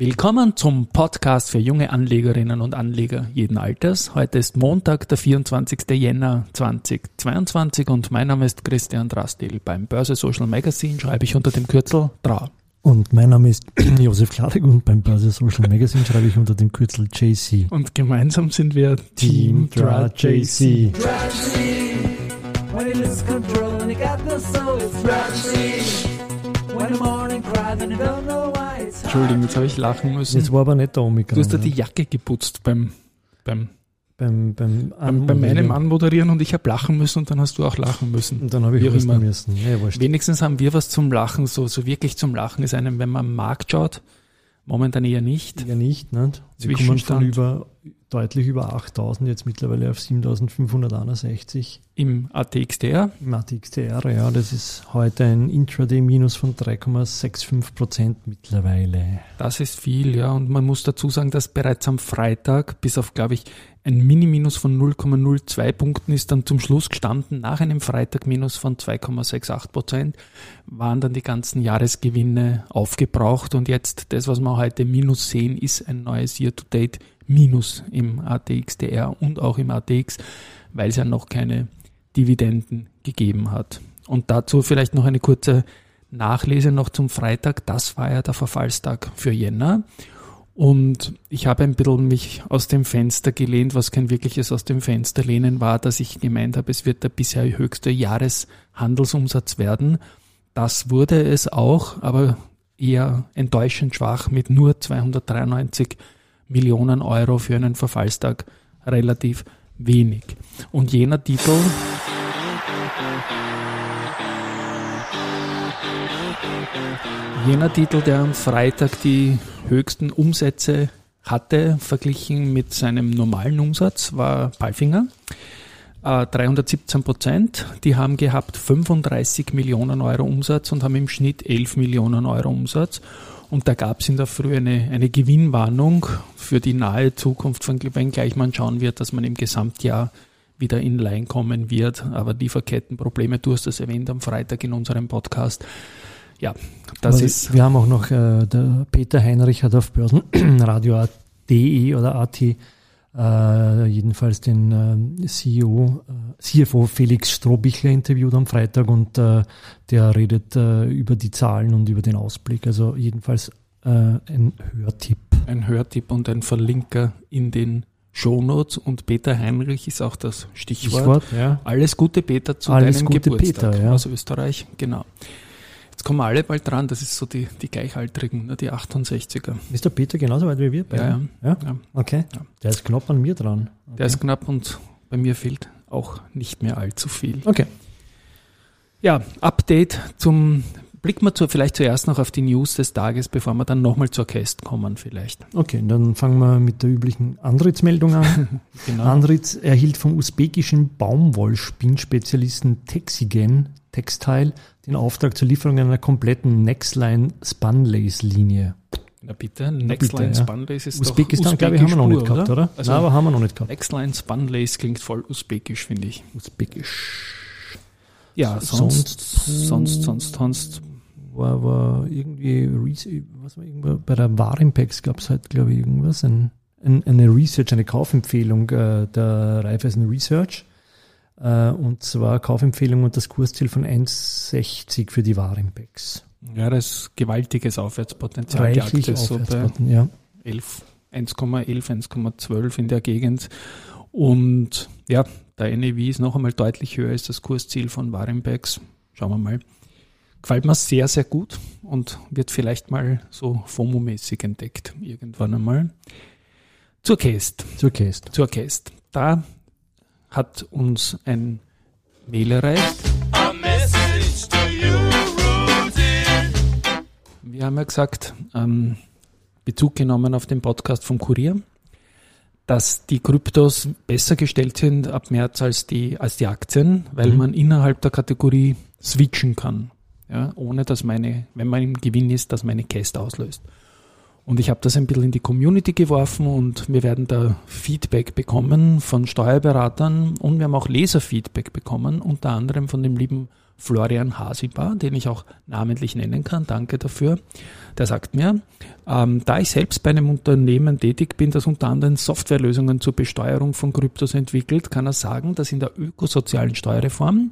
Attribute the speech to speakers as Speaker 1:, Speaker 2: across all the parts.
Speaker 1: Willkommen zum Podcast für junge Anlegerinnen und Anleger jeden Alters. Heute ist Montag, der 24. Jänner 2022 und mein Name ist Christian Drastil. Beim Börse Social Magazine schreibe ich unter dem Kürzel DRA.
Speaker 2: Und mein Name ist Josef Klarek und beim Börse Social Magazine schreibe ich unter dem Kürzel JC.
Speaker 1: Und gemeinsam sind wir Team, Team DRA JC. Entschuldigung, jetzt habe ich lachen müssen.
Speaker 2: Jetzt war aber nicht der Omikron.
Speaker 1: Du hast da die Jacke geputzt beim, beim,
Speaker 2: beim,
Speaker 1: beim, beim, bei meinem Anmoderieren und ich habe lachen müssen und dann hast du auch lachen müssen.
Speaker 2: Und dann habe ich husten müssen. Ja,
Speaker 1: Wenigstens haben wir was zum Lachen, so, so wirklich zum Lachen ist einem, wenn man am Markt schaut, momentan eher nicht.
Speaker 2: Eher nicht, ne? Wir kommen von über, deutlich über 8000, jetzt mittlerweile auf 7561.
Speaker 1: Im ATXDR?
Speaker 2: Im ATXDR, ja. Das ist heute ein Intraday-Minus von 3,65 Prozent mittlerweile.
Speaker 1: Das ist viel, ja. Und man muss dazu sagen, dass bereits am Freitag bis auf, glaube ich, ein Mini-Minus von 0,02 Punkten ist dann zum Schluss gestanden. Nach einem Freitag-Minus von 2,68 Prozent waren dann die ganzen Jahresgewinne aufgebraucht. Und jetzt das, was wir heute Minus sehen, ist ein neues Year-to-Date Minus im ATXDR und auch im ATX, weil es ja noch keine Dividenden gegeben hat. Und dazu vielleicht noch eine kurze Nachlese noch zum Freitag. Das war ja der Verfallstag für Jänner. Und ich habe ein bisschen mich aus dem Fenster gelehnt, was kein wirkliches aus dem Fenster lehnen war, dass ich gemeint habe, es wird der bisher höchste Jahreshandelsumsatz werden. Das wurde es auch, aber eher enttäuschend schwach mit nur 293 Millionen Euro für einen Verfallstag relativ wenig. Und jener Titel jener Titel, der am Freitag die höchsten Umsätze hatte, verglichen mit seinem normalen Umsatz, war Palfinger. 317 äh, Prozent. Die haben gehabt 35 Millionen Euro Umsatz und haben im Schnitt 11 Millionen Euro Umsatz. Und da gab es in der Früh eine, eine Gewinnwarnung für die nahe Zukunft, wenngleich man schauen wird, dass man im Gesamtjahr wieder in Line kommen wird. Aber Lieferkettenprobleme, du hast das erwähnt am Freitag in unserem Podcast. Ja, das
Speaker 2: Aber
Speaker 1: ist.
Speaker 2: Wir haben auch noch, äh, der Peter Heinrich hat auf Börsenradio.de oder AT äh, jedenfalls den äh, CEO, äh, CFO Felix Strohbichler interviewt am Freitag und äh, der redet äh, über die Zahlen und über den Ausblick. Also jedenfalls äh, ein Hörtipp.
Speaker 1: Ein Hörtipp und ein Verlinker in den Shownotes und Peter Heinrich ist auch das Stichwort. Stichwort ja. Alles Gute Peter zu Alles deinem Gute Geburtstag Peter, ja. aus Österreich, genau. Jetzt kommen alle bald dran, das ist so die, die Gleichaltrigen, ne, die 68er.
Speaker 2: Ist der Peter genauso weit wie wir?
Speaker 1: Ja, ja, ja.
Speaker 2: ja. Okay. Ja. Der ist knapp an mir dran. Okay.
Speaker 1: Der ist knapp und bei mir fehlt auch nicht mehr allzu viel.
Speaker 2: Okay.
Speaker 1: Ja, Update zum Blicken wir zu, vielleicht zuerst noch auf die News des Tages, bevor wir dann nochmal zur Käst kommen vielleicht.
Speaker 2: Okay, dann fangen wir mit der üblichen Andritz-Meldung an. genau. Andritz erhielt vom usbekischen Baumwollspinnspezialisten Texigen Textile den Auftrag zur Lieferung einer kompletten Nextline Spunlace-Linie.
Speaker 1: Na bitte, Nextline ja. Spunlace ist
Speaker 2: Usbekistan, doch glaube ich, haben wir noch nicht gehabt, oder?
Speaker 1: Also Nein, aber haben wir noch nicht gehabt. Nextline Spunlace klingt voll usbekisch, finde ich.
Speaker 2: Usbekisch.
Speaker 1: Ja, sonst, sonst, sonst, sonst.
Speaker 2: War, war irgendwie, was war irgendwo, bei der Warimpex gab es halt, glaube ich, irgendwas, ein, ein, eine Research, eine Kaufempfehlung äh, der Raiffeisen Research äh, und zwar Kaufempfehlung und das Kursziel von 1,60 für die Warimpex.
Speaker 1: Ja, das ist gewaltiges Aufwärtspotenzial.
Speaker 2: Reichlich die Aktie so ja.
Speaker 1: 11, 1,11, 1,12 in der Gegend. Und ja, der NEV ist noch einmal deutlich höher als das Kursziel von Warimpex. Schauen wir mal. Gefällt mir sehr, sehr gut und wird vielleicht mal so FOMO-mäßig entdeckt irgendwann einmal. Zur Käst.
Speaker 2: Zur Käst.
Speaker 1: Zur Käst. Da hat uns ein Mail erreicht. Wir haben ja gesagt, ähm, Bezug genommen auf den Podcast vom Kurier, dass die Kryptos besser gestellt sind ab März als die, als die Aktien, weil mhm. man innerhalb der Kategorie switchen kann. Ja, ohne dass meine, wenn man im Gewinn ist, dass meine Cast auslöst. Und ich habe das ein bisschen in die Community geworfen und wir werden da Feedback bekommen von Steuerberatern und wir haben auch Leserfeedback bekommen, unter anderem von dem lieben Florian Hasibar, den ich auch namentlich nennen kann, danke dafür. Der sagt mir, ähm, da ich selbst bei einem Unternehmen tätig bin, das unter anderem Softwarelösungen zur Besteuerung von Kryptos entwickelt, kann er sagen, dass in der ökosozialen Steuerreform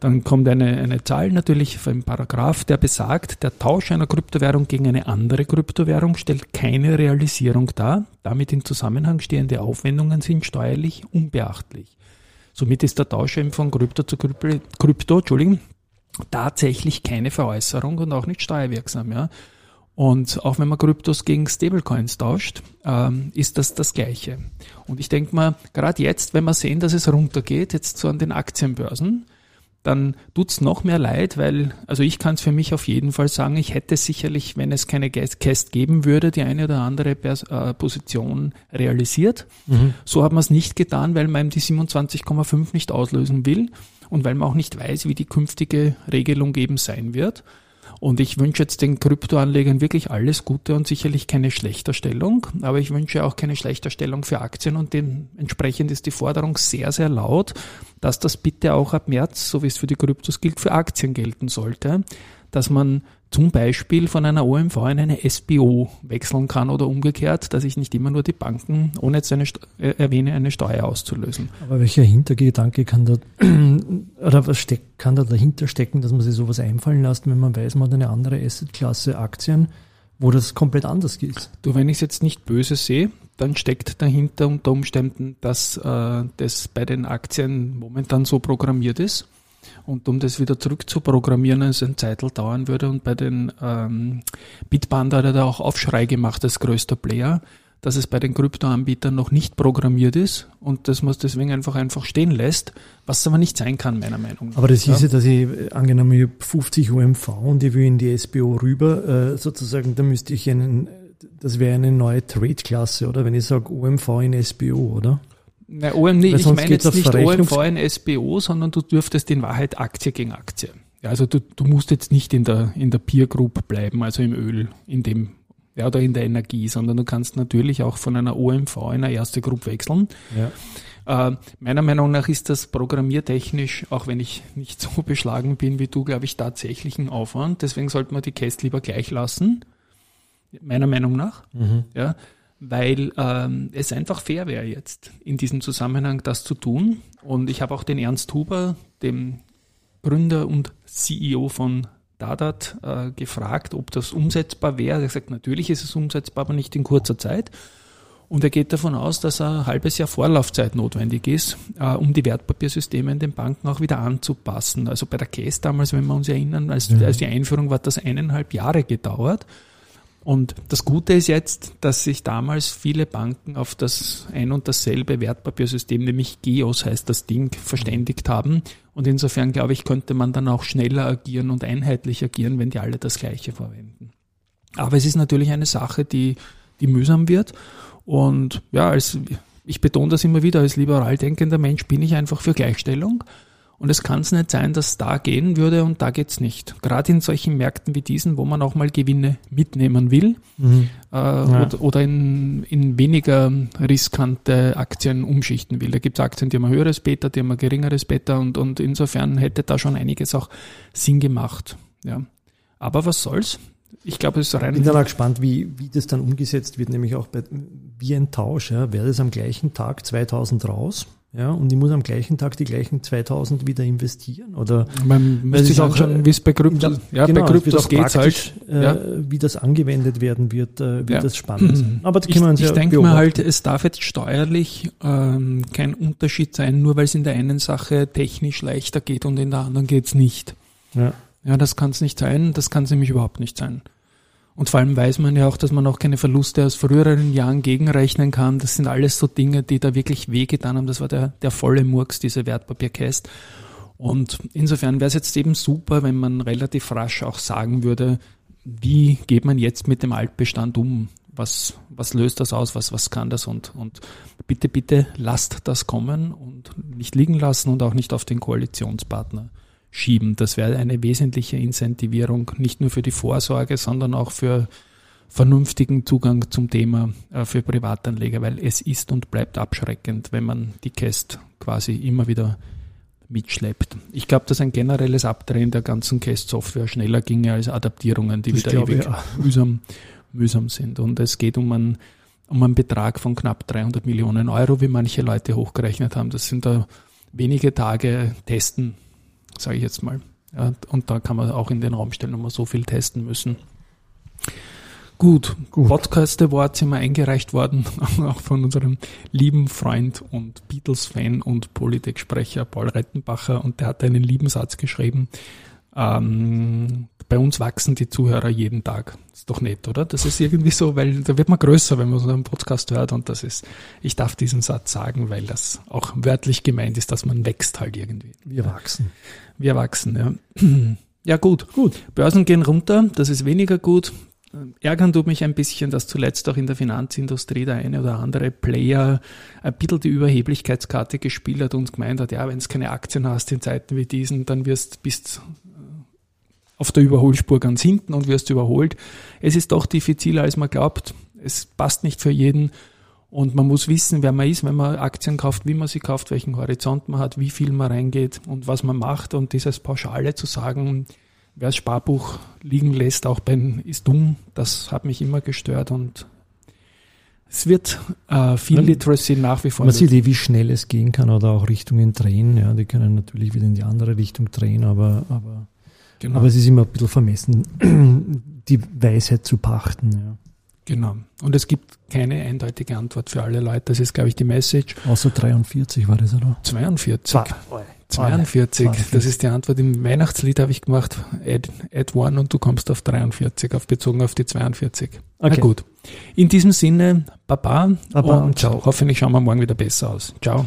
Speaker 1: dann kommt eine, eine Zahl natürlich einen Paragraph, der besagt, der Tausch einer Kryptowährung gegen eine andere Kryptowährung stellt keine Realisierung dar. Damit in Zusammenhang stehende Aufwendungen sind steuerlich unbeachtlich. Somit ist der Tausch eben von Krypto zu Krypto, Krypto Entschuldigung, tatsächlich keine Veräußerung und auch nicht steuerwirksam. Ja. Und auch wenn man Kryptos gegen Stablecoins tauscht, ähm, ist das das Gleiche. Und ich denke mal, gerade jetzt, wenn wir sehen, dass es runtergeht, jetzt so an den Aktienbörsen, dann tut's noch mehr leid, weil, also ich kann es für mich auf jeden Fall sagen, ich hätte sicherlich, wenn es keine Cast geben würde, die eine oder andere Pers äh, Position realisiert. Mhm. So hat man es nicht getan, weil man die 27,5 nicht auslösen will und weil man auch nicht weiß, wie die künftige Regelung eben sein wird. Und ich wünsche jetzt den Kryptoanlegern wirklich alles Gute und sicherlich keine Schlechterstellung. Aber ich wünsche auch keine Schlechterstellung für Aktien und dementsprechend ist die Forderung sehr, sehr laut, dass das bitte auch ab März, so wie es für die Kryptos gilt, für Aktien gelten sollte. Dass man zum Beispiel von einer OMV in eine SBO wechseln kann oder umgekehrt, dass ich nicht immer nur die Banken, ohne jetzt eine äh, erwähne, eine Steuer auszulösen.
Speaker 2: Aber welcher Hintergedanke kann da oder was steck, kann da dahinter stecken, dass man sich sowas einfallen lässt, wenn man weiß, man hat eine andere Assetklasse Aktien, wo das komplett anders ist?
Speaker 1: Du, wenn ich es jetzt nicht böse sehe, dann steckt dahinter unter Umständen, dass äh, das bei den Aktien momentan so programmiert ist und um das wieder zurückzuprogrammieren, es ein Zeitl dauern würde. Und bei den ähm, Bitpanda hat er da auch Aufschrei gemacht als größter Player, dass es bei den Kryptoanbietern noch nicht programmiert ist und dass man es deswegen einfach einfach stehen lässt, was aber nicht sein kann, meiner Meinung
Speaker 2: nach. Aber das hieße, ja. dass ich, angenommen, ich habe 50 OMV und ich will in die SBO rüber, äh, sozusagen, da müsste ich einen, das wäre eine neue Trade-Klasse, oder? Wenn ich sage OMV in SBO, oder?
Speaker 1: Na, OM, nee, ich meine jetzt nicht OMV in SBO, sondern du dürftest in Wahrheit Aktie gegen Aktie. Ja, also du, du musst jetzt nicht in der, in der Peer Group bleiben, also im Öl, in dem, ja, oder in der Energie, sondern du kannst natürlich auch von einer OMV in eine erste Group wechseln. Ja. Äh, meiner Meinung nach ist das programmiertechnisch, auch wenn ich nicht so beschlagen bin wie du, glaube ich, tatsächlich ein Aufwand. Deswegen sollte man die Cast lieber gleich lassen. Meiner Meinung nach. Mhm. Ja weil ähm, es einfach fair wäre jetzt in diesem Zusammenhang das zu tun. Und ich habe auch den Ernst Huber, dem Gründer und CEO von Dadat, äh, gefragt, ob das umsetzbar wäre. Er hat gesagt, natürlich ist es umsetzbar, aber nicht in kurzer Zeit. Und er geht davon aus, dass ein halbes Jahr Vorlaufzeit notwendig ist, äh, um die Wertpapiersysteme in den Banken auch wieder anzupassen. Also bei der Case damals, wenn wir uns erinnern, als, als die Einführung war das eineinhalb Jahre gedauert. Und das Gute ist jetzt, dass sich damals viele Banken auf das ein und dasselbe Wertpapiersystem, nämlich GEOS heißt das Ding, verständigt haben. Und insofern, glaube ich, könnte man dann auch schneller agieren und einheitlich agieren, wenn die alle das Gleiche verwenden. Aber es ist natürlich eine Sache, die, die mühsam wird. Und ja, als, ich betone das immer wieder, als liberal denkender Mensch bin ich einfach für Gleichstellung. Und es kann es nicht sein, dass da gehen würde und da geht's nicht. Gerade in solchen Märkten wie diesen, wo man auch mal Gewinne mitnehmen will mhm. äh, ja. oder, oder, in, in weniger riskante Aktien umschichten will. Da gibt's Aktien, die haben ein höheres Beta, die haben ein geringeres Beta und, und insofern hätte da schon einiges auch Sinn gemacht. Ja. Aber was soll's? Ich glaube, es ist rein.
Speaker 2: Ich bin dann auch gespannt, wie, wie das dann umgesetzt wird, nämlich auch bei, wie ein Tausch. Ja. Wäre das am gleichen Tag 2000 raus? Ja, und ich muss am gleichen Tag die gleichen 2000 wieder investieren oder
Speaker 1: man müsste sich auch schon, wie es bei Kryptos,
Speaker 2: ja, genau, bei Kryptos geht halt, äh, ja. wie das angewendet werden wird, äh, wird ja. das spannend sein.
Speaker 1: Aber ich, uns ich ja denke mal halt, es darf jetzt steuerlich ähm, kein Unterschied sein, nur weil es in der einen Sache technisch leichter geht und in der anderen geht's nicht. Ja, ja das kann es nicht sein, das kann es nämlich überhaupt nicht sein. Und vor allem weiß man ja auch, dass man auch keine Verluste aus früheren Jahren gegenrechnen kann. Das sind alles so Dinge, die da wirklich wehgetan haben. Das war der, der volle Murks, diese Wertpapierkäst. Und insofern wäre es jetzt eben super, wenn man relativ rasch auch sagen würde, wie geht man jetzt mit dem Altbestand um? Was, was löst das aus? Was, was kann das? Und, und bitte, bitte lasst das kommen und nicht liegen lassen und auch nicht auf den Koalitionspartner schieben. Das wäre eine wesentliche Incentivierung, nicht nur für die Vorsorge, sondern auch für vernünftigen Zugang zum Thema äh, für Privatanleger, weil es ist und bleibt abschreckend, wenn man die Käst quasi immer wieder mitschleppt. Ich glaube, dass ein generelles Abdrehen der ganzen Cast-Software schneller ginge als Adaptierungen, die das wieder ewig ja. mühsam, mühsam sind. Und es geht um einen, um einen Betrag von knapp 300 Millionen Euro, wie manche Leute hochgerechnet haben. Das sind da wenige Tage testen, sage ich jetzt mal. Und da kann man auch in den Raum stellen, ob wir so viel testen müssen. Gut, Gut. Podcast Award sind wir eingereicht worden, auch von unserem lieben Freund und Beatles-Fan und Politik-Sprecher Paul Rettenbacher und der hat einen lieben Satz geschrieben. Ähm, bei uns wachsen die Zuhörer jeden Tag. Ist doch nett, oder? Das ist irgendwie so, weil da wird man größer, wenn man so einen Podcast hört und das ist, ich darf diesen Satz sagen, weil das auch wörtlich gemeint ist, dass man wächst halt irgendwie.
Speaker 2: Wir wachsen.
Speaker 1: Wir wachsen, ja. Ja, gut. Gut. Börsen gehen runter, das ist weniger gut. Ärgern tut mich ein bisschen, dass zuletzt auch in der Finanzindustrie der eine oder andere Player ein bisschen die Überheblichkeitskarte gespielt hat und gemeint hat, ja, wenn du keine Aktien hast in Zeiten wie diesen, dann wirst bist auf der Überholspur ganz hinten und wirst überholt. Es ist doch diffiziler, als man glaubt. Es passt nicht für jeden. Und man muss wissen, wer man ist, wenn man Aktien kauft, wie man sie kauft, welchen Horizont man hat, wie viel man reingeht und was man macht. Und dieses Pauschale zu sagen, wer das Sparbuch liegen lässt, auch beim ist dumm, das hat mich immer gestört und es wird äh, viel Man, Literacy nach wie vor.
Speaker 2: Man sieht eh, wie schnell es gehen kann oder auch Richtungen drehen. Ja, die können natürlich wieder in die andere Richtung drehen, aber, aber, genau. aber es ist immer ein bisschen vermessen, die Weisheit zu pachten. Ja.
Speaker 1: Genau. Und es gibt keine eindeutige Antwort für alle Leute. Das ist, glaube ich, die Message.
Speaker 2: Außer 43 war das, oder?
Speaker 1: 42. Zwei. 42. Das ist die Antwort. Im Weihnachtslied habe ich gemacht, add, add one und du kommst auf 43, auf bezogen auf die 42. Okay. Na gut. In diesem Sinne, Baba, Baba und, und ciao. Hoffentlich schauen wir morgen wieder besser aus. Ciao.